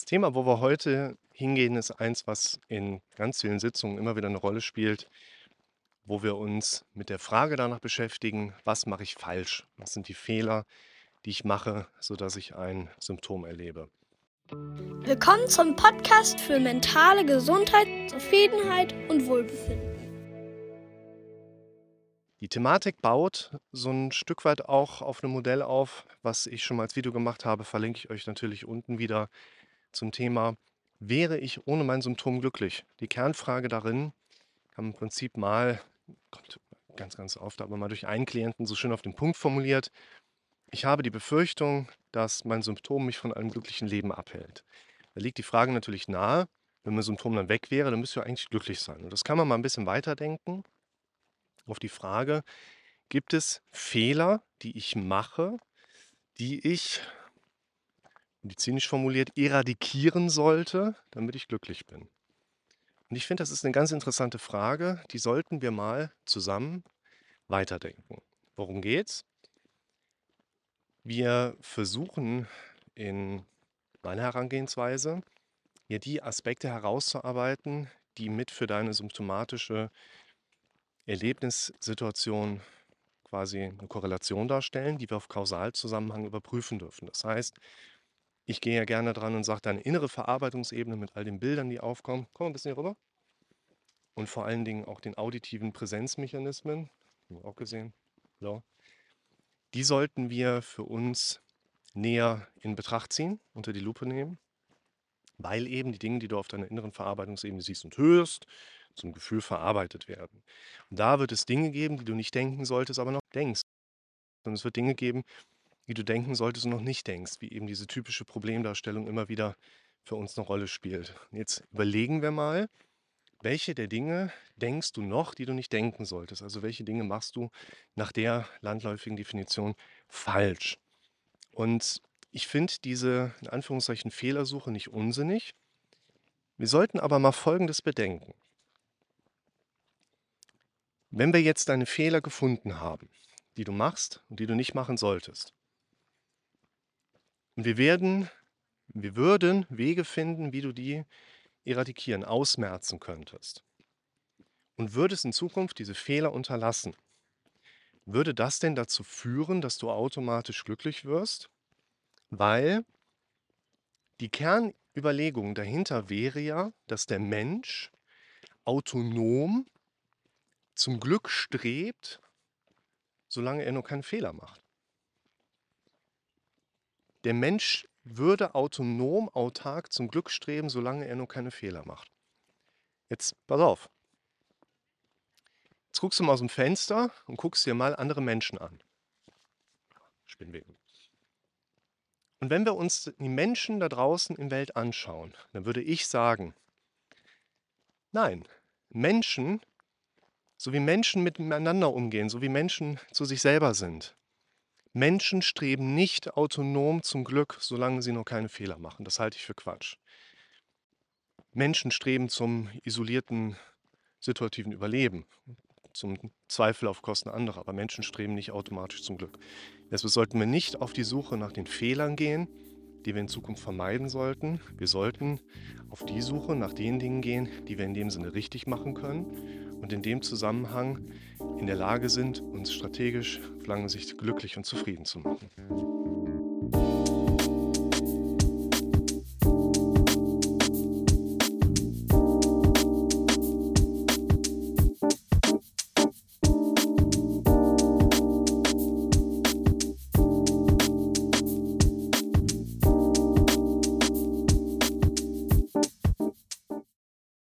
Das Thema, wo wir heute hingehen, ist eins, was in ganz vielen Sitzungen immer wieder eine Rolle spielt, wo wir uns mit der Frage danach beschäftigen, was mache ich falsch? Was sind die Fehler, die ich mache, sodass ich ein Symptom erlebe? Willkommen zum Podcast für mentale Gesundheit, Zufriedenheit und Wohlbefinden. Die Thematik baut so ein Stück weit auch auf einem Modell auf, was ich schon mal als Video gemacht habe, verlinke ich euch natürlich unten wieder zum Thema Wäre ich ohne mein Symptom glücklich? Die Kernfrage darin kann man im Prinzip mal, kommt ganz, ganz oft, aber mal durch einen Klienten so schön auf den Punkt formuliert. Ich habe die Befürchtung, dass mein Symptom mich von einem glücklichen Leben abhält. Da liegt die Frage natürlich nahe, wenn mein Symptom dann weg wäre, dann müsste ich eigentlich glücklich sein. Und das kann man mal ein bisschen weiterdenken auf die Frage, gibt es Fehler, die ich mache, die ich medizinisch formuliert, eradikieren sollte, damit ich glücklich bin? Und ich finde, das ist eine ganz interessante Frage, die sollten wir mal zusammen weiterdenken. Worum geht's? Wir versuchen in meiner Herangehensweise hier die Aspekte herauszuarbeiten, die mit für deine symptomatische Erlebnissituation quasi eine Korrelation darstellen, die wir auf Kausalzusammenhang überprüfen dürfen. Das heißt, ich gehe ja gerne dran und sage, deine innere Verarbeitungsebene mit all den Bildern, die aufkommen, komm ein bisschen hier rüber. Und vor allen Dingen auch den auditiven Präsenzmechanismen, auch gesehen, so. die sollten wir für uns näher in Betracht ziehen, unter die Lupe nehmen, weil eben die Dinge, die du auf deiner inneren Verarbeitungsebene siehst und hörst, zum Gefühl verarbeitet werden. Und da wird es Dinge geben, die du nicht denken solltest, aber noch denkst. Und es wird Dinge geben, die du denken solltest und noch nicht denkst, wie eben diese typische Problemdarstellung immer wieder für uns eine Rolle spielt. Jetzt überlegen wir mal, welche der Dinge denkst du noch, die du nicht denken solltest? Also welche Dinge machst du nach der landläufigen Definition falsch? Und ich finde diese in Anführungszeichen Fehlersuche nicht unsinnig. Wir sollten aber mal Folgendes bedenken. Wenn wir jetzt deine Fehler gefunden haben, die du machst und die du nicht machen solltest, und wir werden, wir würden Wege finden, wie du die eradikieren, ausmerzen könntest. Und würdest in Zukunft diese Fehler unterlassen, würde das denn dazu führen, dass du automatisch glücklich wirst? Weil die Kernüberlegung dahinter wäre ja, dass der Mensch autonom zum Glück strebt, solange er nur keinen Fehler macht. Der Mensch würde autonom, autark zum Glück streben, solange er nur keine Fehler macht. Jetzt pass auf. Jetzt guckst du mal aus dem Fenster und guckst dir mal andere Menschen an. Spinnweben. Und wenn wir uns die Menschen da draußen in Welt anschauen, dann würde ich sagen, nein, Menschen so wie Menschen miteinander umgehen, so wie Menschen zu sich selber sind. Menschen streben nicht autonom zum Glück, solange sie noch keine Fehler machen. Das halte ich für Quatsch. Menschen streben zum isolierten situativen Überleben, zum Zweifel auf Kosten anderer, aber Menschen streben nicht automatisch zum Glück. Deshalb sollten wir nicht auf die Suche nach den Fehlern gehen, die wir in Zukunft vermeiden sollten. Wir sollten auf die Suche nach den Dingen gehen, die wir in dem Sinne richtig machen können und in dem Zusammenhang in der Lage sind, uns strategisch auf lange Sicht glücklich und zufrieden zu machen.